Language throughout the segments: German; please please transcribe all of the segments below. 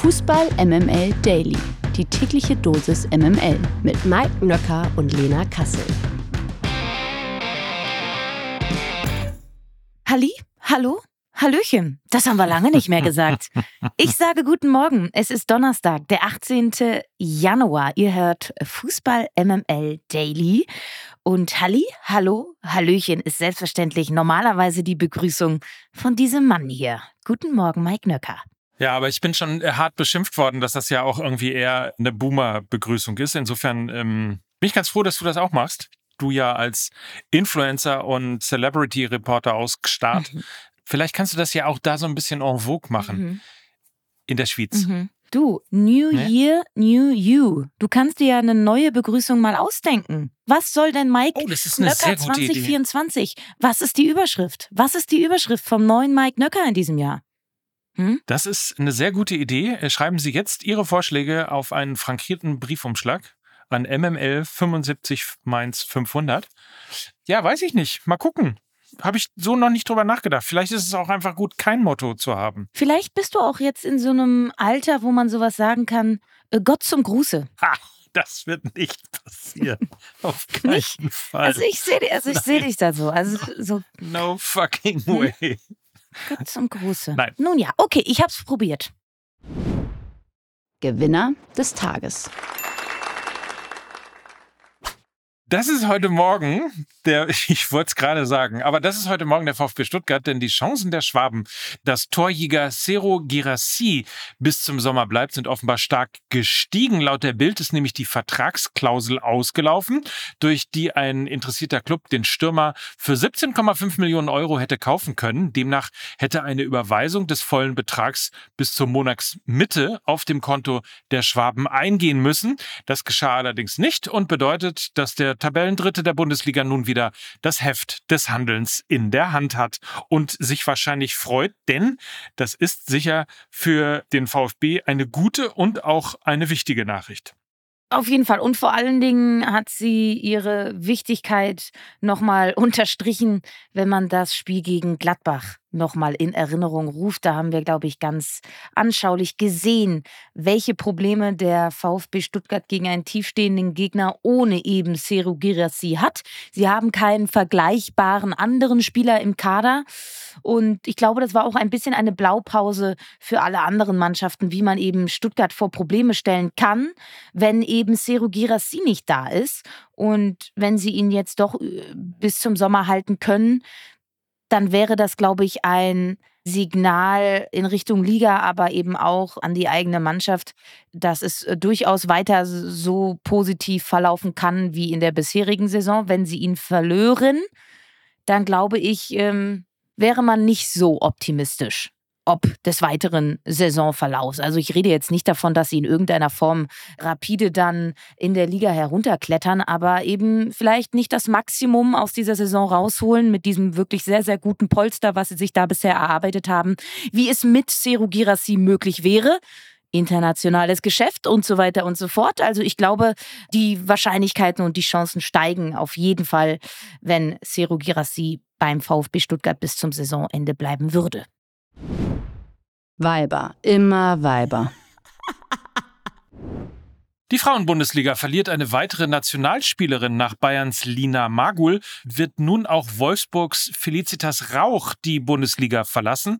Fußball MML Daily. Die tägliche Dosis MML mit Mike Nöcker und Lena Kassel. Halli? Hallo? Hallöchen, das haben wir lange nicht mehr gesagt. Ich sage guten Morgen. Es ist Donnerstag, der 18. Januar. Ihr hört Fußball MML Daily. Und Halli, Hallo, Hallöchen ist selbstverständlich normalerweise die Begrüßung von diesem Mann hier. Guten Morgen, Mike Nöcker. Ja, aber ich bin schon äh, hart beschimpft worden, dass das ja auch irgendwie eher eine Boomer-Begrüßung ist. Insofern ähm, bin ich ganz froh, dass du das auch machst. Du ja als Influencer und Celebrity-Reporter ausgestarrt. Mhm. Vielleicht kannst du das ja auch da so ein bisschen en vogue machen. Mhm. In der Schweiz. Mhm. Du, New ne? Year, New You. Du kannst dir ja eine neue Begrüßung mal ausdenken. Was soll denn Mike oh, Nöcker sehr gute 2024? Idee. Was ist die Überschrift? Was ist die Überschrift vom neuen Mike Nöcker in diesem Jahr? Hm? Das ist eine sehr gute Idee. Äh, schreiben Sie jetzt Ihre Vorschläge auf einen frankierten Briefumschlag an MML 75 Mainz 500. Ja, weiß ich nicht. Mal gucken habe ich so noch nicht drüber nachgedacht. Vielleicht ist es auch einfach gut, kein Motto zu haben. Vielleicht bist du auch jetzt in so einem Alter, wo man sowas sagen kann, äh, Gott zum Gruße. Ha, das wird nicht passieren. Auf keinen nicht? Fall. Also ich sehe also seh dich da so. Also so. No fucking way. Gott zum Gruße. Nein. Nun ja, okay, ich hab's probiert. Gewinner des Tages. Das ist heute Morgen der, ich wollte es gerade sagen, aber das ist heute Morgen der VfB Stuttgart, denn die Chancen der Schwaben, dass Torjäger Cero Girassi bis zum Sommer bleibt, sind offenbar stark gestiegen. Laut der Bild ist nämlich die Vertragsklausel ausgelaufen, durch die ein interessierter Club den Stürmer für 17,5 Millionen Euro hätte kaufen können. Demnach hätte eine Überweisung des vollen Betrags bis zur Monatsmitte auf dem Konto der Schwaben eingehen müssen. Das geschah allerdings nicht und bedeutet, dass der Tabellendritte der Bundesliga nun wieder das Heft des Handelns in der Hand hat und sich wahrscheinlich freut, denn das ist sicher für den VfB eine gute und auch eine wichtige Nachricht. Auf jeden Fall. Und vor allen Dingen hat sie ihre Wichtigkeit nochmal unterstrichen, wenn man das Spiel gegen Gladbach nochmal in Erinnerung ruft. Da haben wir, glaube ich, ganz anschaulich gesehen, welche Probleme der VfB Stuttgart gegen einen tiefstehenden Gegner ohne eben Seru Girassi hat. Sie haben keinen vergleichbaren anderen Spieler im Kader. Und ich glaube, das war auch ein bisschen eine Blaupause für alle anderen Mannschaften, wie man eben Stuttgart vor Probleme stellen kann, wenn eben Seru Girassi nicht da ist. Und wenn sie ihn jetzt doch äh, bis zum Sommer halten können, dann wäre das, glaube ich, ein Signal in Richtung Liga, aber eben auch an die eigene Mannschaft, dass es äh, durchaus weiter so positiv verlaufen kann wie in der bisherigen Saison. Wenn sie ihn verlören, dann glaube ich, ähm, wäre man nicht so optimistisch ob des weiteren Saisonverlaufs. Also ich rede jetzt nicht davon, dass sie in irgendeiner Form rapide dann in der Liga herunterklettern, aber eben vielleicht nicht das Maximum aus dieser Saison rausholen mit diesem wirklich sehr, sehr guten Polster, was sie sich da bisher erarbeitet haben, wie es mit Seru Girassi möglich wäre internationales Geschäft und so weiter und so fort. Also ich glaube, die Wahrscheinlichkeiten und die Chancen steigen auf jeden Fall, wenn Seru Girassi beim VfB Stuttgart bis zum Saisonende bleiben würde. Weiber, immer Weiber. Die Frauenbundesliga verliert eine weitere Nationalspielerin nach Bayerns Lina Magul, wird nun auch Wolfsburgs Felicitas Rauch die Bundesliga verlassen.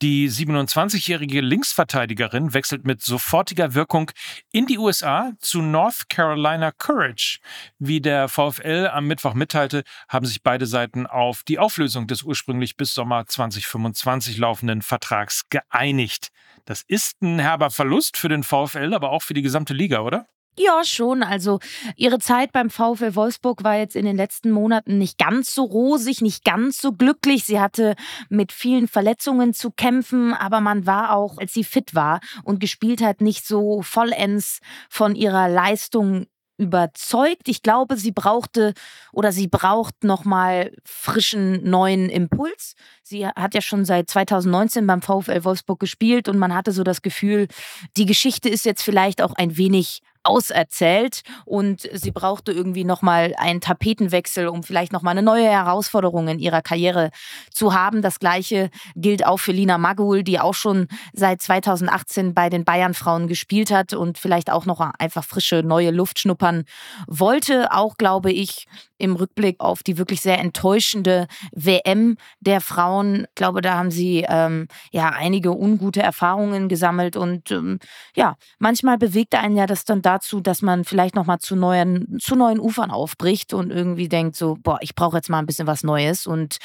Die 27-jährige Linksverteidigerin wechselt mit sofortiger Wirkung in die USA zu North Carolina Courage. Wie der VfL am Mittwoch mitteilte, haben sich beide Seiten auf die Auflösung des ursprünglich bis Sommer 2025 laufenden Vertrags geeinigt. Das ist ein herber Verlust für den VfL, aber auch für die gesamte Liga, oder? Ja, schon. Also ihre Zeit beim VfL Wolfsburg war jetzt in den letzten Monaten nicht ganz so rosig, nicht ganz so glücklich. Sie hatte mit vielen Verletzungen zu kämpfen, aber man war auch, als sie fit war und gespielt hat, nicht so vollends von ihrer Leistung überzeugt. Ich glaube, sie brauchte oder sie braucht nochmal frischen neuen Impuls. Sie hat ja schon seit 2019 beim VfL Wolfsburg gespielt und man hatte so das Gefühl, die Geschichte ist jetzt vielleicht auch ein wenig auserzählt und sie brauchte irgendwie nochmal einen Tapetenwechsel, um vielleicht nochmal eine neue Herausforderung in ihrer Karriere zu haben. Das gleiche gilt auch für Lina Magul, die auch schon seit 2018 bei den Bayern-Frauen gespielt hat und vielleicht auch noch einfach frische neue Luft schnuppern wollte. Auch, glaube ich, im Rückblick auf die wirklich sehr enttäuschende WM der Frauen. Ich glaube, da haben sie ähm, ja einige ungute Erfahrungen gesammelt und ähm, ja, manchmal bewegt einen ja das dann dazu, dass man vielleicht noch mal zu neuen zu neuen Ufern aufbricht und irgendwie denkt so, boah, ich brauche jetzt mal ein bisschen was Neues und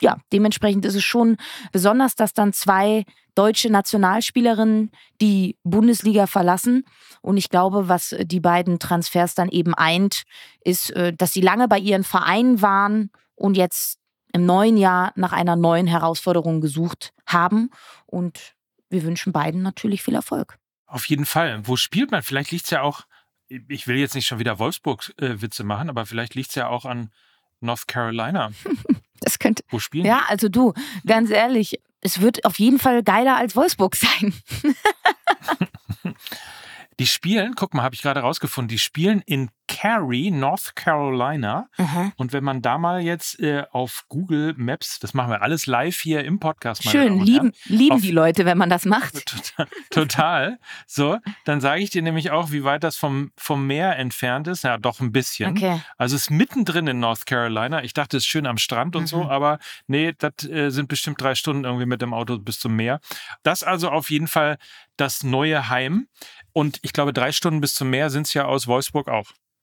ja, dementsprechend ist es schon besonders, dass dann zwei deutsche Nationalspielerinnen die Bundesliga verlassen. Und ich glaube, was die beiden Transfers dann eben eint, ist, äh, dass sie lange bei ihren Vereinen waren und jetzt im neuen Jahr nach einer neuen Herausforderung gesucht haben. Und wir wünschen beiden natürlich viel Erfolg. Auf jeden Fall. Wo spielt man? Vielleicht liegt es ja auch, ich will jetzt nicht schon wieder Wolfsburg-Witze machen, aber vielleicht liegt es ja auch an North Carolina. Das könnte. Wo spielen Ja, also du, ganz ehrlich, es wird auf jeden Fall geiler als Wolfsburg sein. die spielen, guck mal, habe ich gerade rausgefunden, die spielen in Cary, North Carolina. Mhm. Und wenn man da mal jetzt äh, auf Google Maps, das machen wir alles live hier im Podcast. Schön, lieben, lieben auf, die Leute, wenn man das macht. Total. total. So, dann sage ich dir nämlich auch, wie weit das vom, vom Meer entfernt ist. Ja, doch ein bisschen. Okay. Also es ist mittendrin in North Carolina. Ich dachte, es ist schön am Strand und mhm. so, aber nee, das äh, sind bestimmt drei Stunden irgendwie mit dem Auto bis zum Meer. Das also auf jeden Fall das neue Heim. Und ich glaube, drei Stunden bis zum Meer sind es ja aus Wolfsburg auch.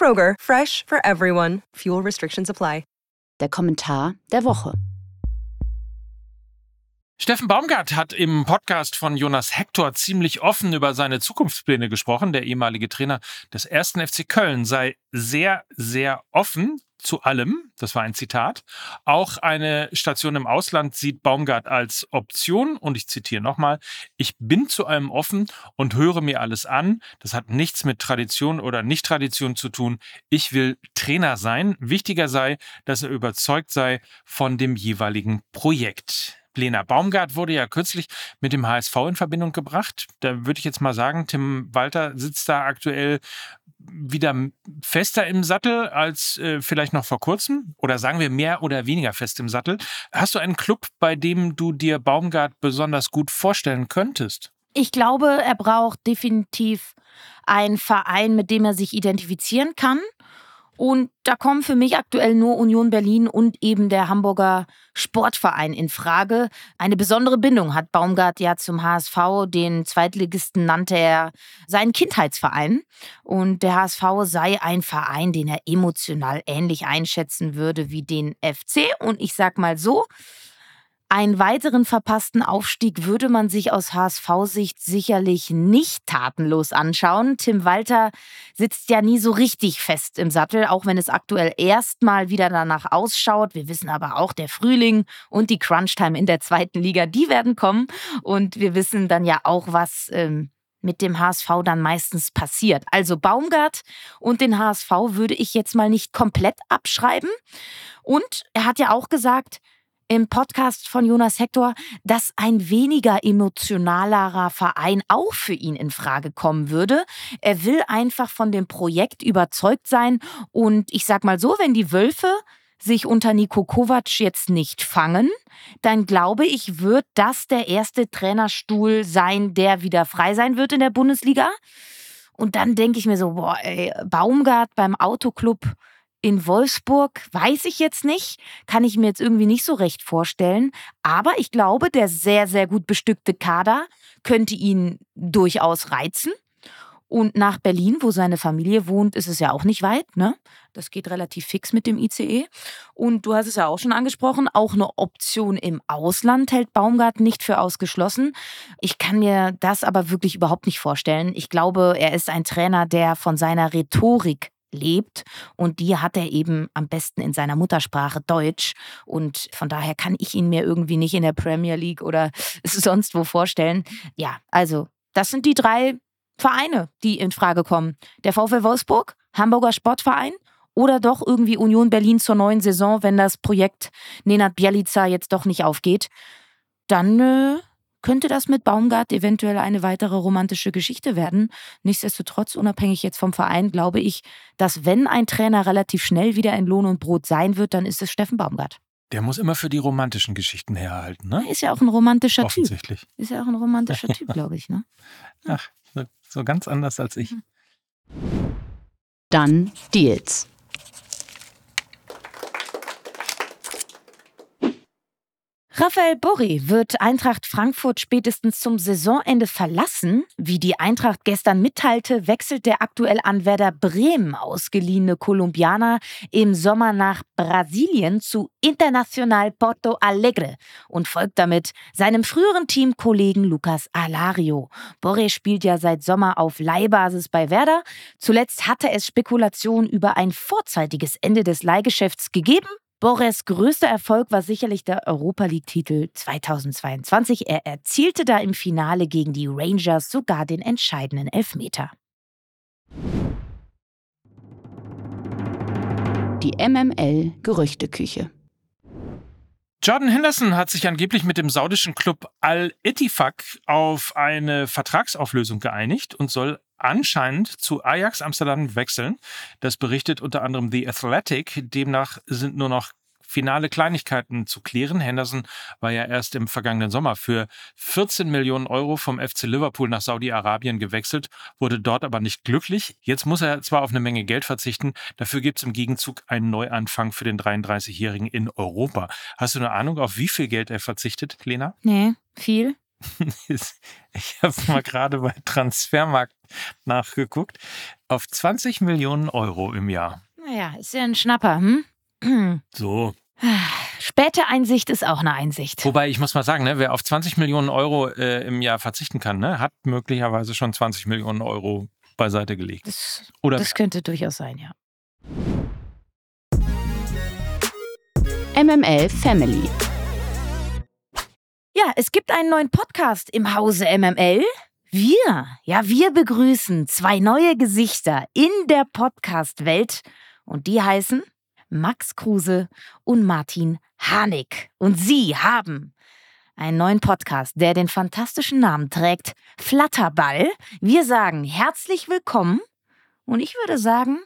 Kroger, fresh for everyone. Fuel restrictions apply. Der Kommentar der Woche. Steffen Baumgart hat im Podcast von Jonas Hector ziemlich offen über seine Zukunftspläne gesprochen. Der ehemalige Trainer des ersten FC Köln sei sehr, sehr offen zu allem, das war ein Zitat. Auch eine Station im Ausland sieht Baumgart als Option und ich zitiere nochmal, ich bin zu allem offen und höre mir alles an. Das hat nichts mit Tradition oder Nicht-Tradition zu tun. Ich will Trainer sein. Wichtiger sei, dass er überzeugt sei von dem jeweiligen Projekt. Lena Baumgart wurde ja kürzlich mit dem HSV in Verbindung gebracht. Da würde ich jetzt mal sagen, Tim Walter sitzt da aktuell wieder fester im Sattel als äh, vielleicht noch vor kurzem? Oder sagen wir mehr oder weniger fest im Sattel? Hast du einen Club, bei dem du dir Baumgart besonders gut vorstellen könntest? Ich glaube, er braucht definitiv einen Verein, mit dem er sich identifizieren kann und da kommen für mich aktuell nur Union Berlin und eben der Hamburger Sportverein in Frage. Eine besondere Bindung hat Baumgart ja zum HSV. Den Zweitligisten nannte er seinen Kindheitsverein. Und der HSV sei ein Verein, den er emotional ähnlich einschätzen würde wie den FC. Und ich sag mal so, einen weiteren verpassten Aufstieg würde man sich aus HSV-Sicht sicherlich nicht tatenlos anschauen. Tim Walter sitzt ja nie so richtig fest im Sattel, auch wenn es aktuell erstmal wieder danach ausschaut. Wir wissen aber auch, der Frühling und die Crunchtime in der zweiten Liga, die werden kommen. Und wir wissen dann ja auch, was ähm, mit dem HSV dann meistens passiert. Also Baumgart und den HSV würde ich jetzt mal nicht komplett abschreiben. Und er hat ja auch gesagt, im Podcast von Jonas Hector, dass ein weniger emotionalerer Verein auch für ihn in Frage kommen würde. Er will einfach von dem Projekt überzeugt sein und ich sag mal so, wenn die Wölfe sich unter Nico Kovac jetzt nicht fangen, dann glaube ich, wird das der erste Trainerstuhl sein, der wieder frei sein wird in der Bundesliga. Und dann denke ich mir so, boah, ey, Baumgart beim Autoclub, in Wolfsburg weiß ich jetzt nicht, kann ich mir jetzt irgendwie nicht so recht vorstellen. Aber ich glaube, der sehr, sehr gut bestückte Kader könnte ihn durchaus reizen. Und nach Berlin, wo seine Familie wohnt, ist es ja auch nicht weit. Ne? Das geht relativ fix mit dem ICE. Und du hast es ja auch schon angesprochen, auch eine Option im Ausland hält Baumgart nicht für ausgeschlossen. Ich kann mir das aber wirklich überhaupt nicht vorstellen. Ich glaube, er ist ein Trainer, der von seiner Rhetorik lebt und die hat er eben am besten in seiner Muttersprache Deutsch und von daher kann ich ihn mir irgendwie nicht in der Premier League oder sonst wo vorstellen. Ja, also das sind die drei Vereine, die in Frage kommen. Der VfL Wolfsburg, Hamburger Sportverein oder doch irgendwie Union Berlin zur neuen Saison, wenn das Projekt Nenad Bielica jetzt doch nicht aufgeht. Dann äh, könnte das mit Baumgart eventuell eine weitere romantische Geschichte werden. Nichtsdestotrotz, unabhängig jetzt vom Verein, glaube ich, dass wenn ein Trainer relativ schnell wieder in Lohn und Brot sein wird, dann ist es Steffen Baumgart. Der muss immer für die romantischen Geschichten herhalten, ne? Ist ja auch ein romantischer Offensichtlich. Typ. Ist ja auch ein romantischer Typ, glaube ich, ne? Ach, so, so ganz anders als ich. Dann Deals. Raphael Borri wird Eintracht Frankfurt spätestens zum Saisonende verlassen. Wie die Eintracht gestern mitteilte, wechselt der aktuell an Werder Bremen ausgeliehene Kolumbianer im Sommer nach Brasilien zu Internacional Porto Alegre und folgt damit seinem früheren Teamkollegen Lucas Alario. Borri spielt ja seit Sommer auf Leihbasis bei Werder. Zuletzt hatte es Spekulationen über ein vorzeitiges Ende des Leihgeschäfts gegeben. Borres größter Erfolg war sicherlich der Europa League-Titel 2022. Er erzielte da im Finale gegen die Rangers sogar den entscheidenden Elfmeter. Die MML Gerüchteküche. Jordan Henderson hat sich angeblich mit dem saudischen Club Al-Ittifaq auf eine Vertragsauflösung geeinigt und soll anscheinend zu Ajax Amsterdam wechseln. Das berichtet unter anderem The Athletic. Demnach sind nur noch finale Kleinigkeiten zu klären. Henderson war ja erst im vergangenen Sommer für 14 Millionen Euro vom FC Liverpool nach Saudi-Arabien gewechselt, wurde dort aber nicht glücklich. Jetzt muss er zwar auf eine Menge Geld verzichten, dafür gibt es im Gegenzug einen Neuanfang für den 33-Jährigen in Europa. Hast du eine Ahnung, auf wie viel Geld er verzichtet, Lena? Nee, viel. ich habe mal gerade bei Transfermarkt nachgeguckt. Auf 20 Millionen Euro im Jahr. Naja, ist ja ein Schnapper, hm? So. Späte Einsicht ist auch eine Einsicht. Wobei ich muss mal sagen, ne, wer auf 20 Millionen Euro äh, im Jahr verzichten kann, ne, hat möglicherweise schon 20 Millionen Euro beiseite gelegt. Das, Oder das könnte durchaus sein, ja. MML Family. Ja, es gibt einen neuen Podcast im Hause MML. Wir, ja, wir begrüßen zwei neue Gesichter in der Podcast-Welt und die heißen Max Kruse und Martin Hanig. Und sie haben einen neuen Podcast, der den fantastischen Namen trägt, Flatterball. Wir sagen herzlich willkommen und ich würde sagen,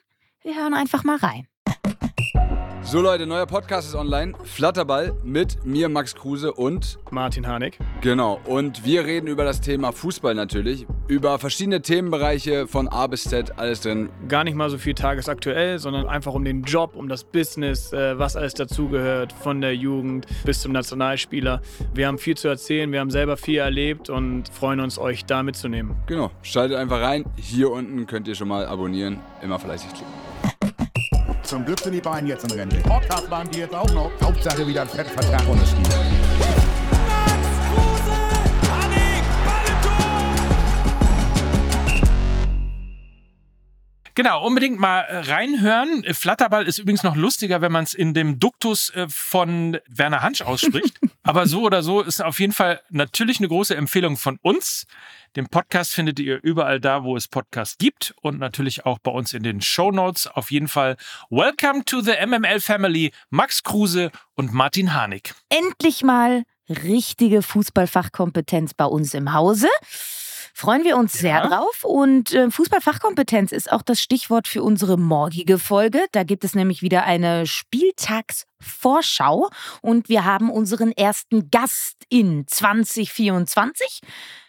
wir hören einfach mal rein. So Leute, neuer Podcast ist online. Flatterball mit mir, Max Kruse und Martin Harnik. Genau, und wir reden über das Thema Fußball natürlich. Über verschiedene Themenbereiche von A bis Z, alles drin. Gar nicht mal so viel tagesaktuell, sondern einfach um den Job, um das Business, äh, was alles dazugehört, von der Jugend bis zum Nationalspieler. Wir haben viel zu erzählen, wir haben selber viel erlebt und freuen uns, euch da mitzunehmen. Genau, schaltet einfach rein. Hier unten könnt ihr schon mal abonnieren. Immer fleißig klicken. Zum Glück sind die beiden jetzt in Rente. Podcast waren die jetzt auch noch. Hauptsache wieder ein Fettvertrag unterschrieben. Genau, unbedingt mal äh, reinhören. Flatterball ist übrigens noch lustiger, wenn man es in dem Duktus äh, von Werner Hansch ausspricht. Aber so oder so ist auf jeden Fall natürlich eine große Empfehlung von uns. Den Podcast findet ihr überall da, wo es Podcasts gibt und natürlich auch bei uns in den Show Notes. Auf jeden Fall Welcome to the MML Family, Max Kruse und Martin Harnik. Endlich mal richtige Fußballfachkompetenz bei uns im Hause. Freuen wir uns ja. sehr drauf. Und äh, Fußballfachkompetenz ist auch das Stichwort für unsere morgige Folge. Da gibt es nämlich wieder eine Spieltagsvorschau. Und wir haben unseren ersten Gast in 2024.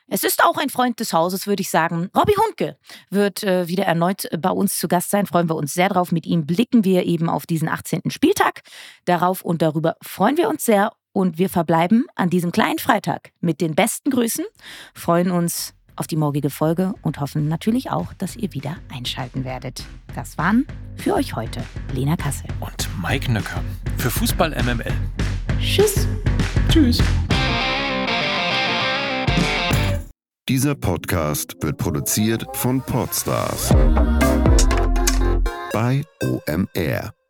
Es ist auch ein Freund des Hauses, würde ich sagen. Robby Hundke wird äh, wieder erneut bei uns zu Gast sein. Freuen wir uns sehr drauf. Mit ihm blicken wir eben auf diesen 18. Spieltag. Darauf und darüber freuen wir uns sehr. Und wir verbleiben an diesem kleinen Freitag mit den besten Grüßen. Freuen uns auf die morgige Folge und hoffen natürlich auch, dass ihr wieder einschalten werdet. Das waren für euch heute Lena Kassel und Mike Nöcker für Fußball MML. Tschüss. Tschüss. Dieser Podcast wird produziert von Podstars bei OMR.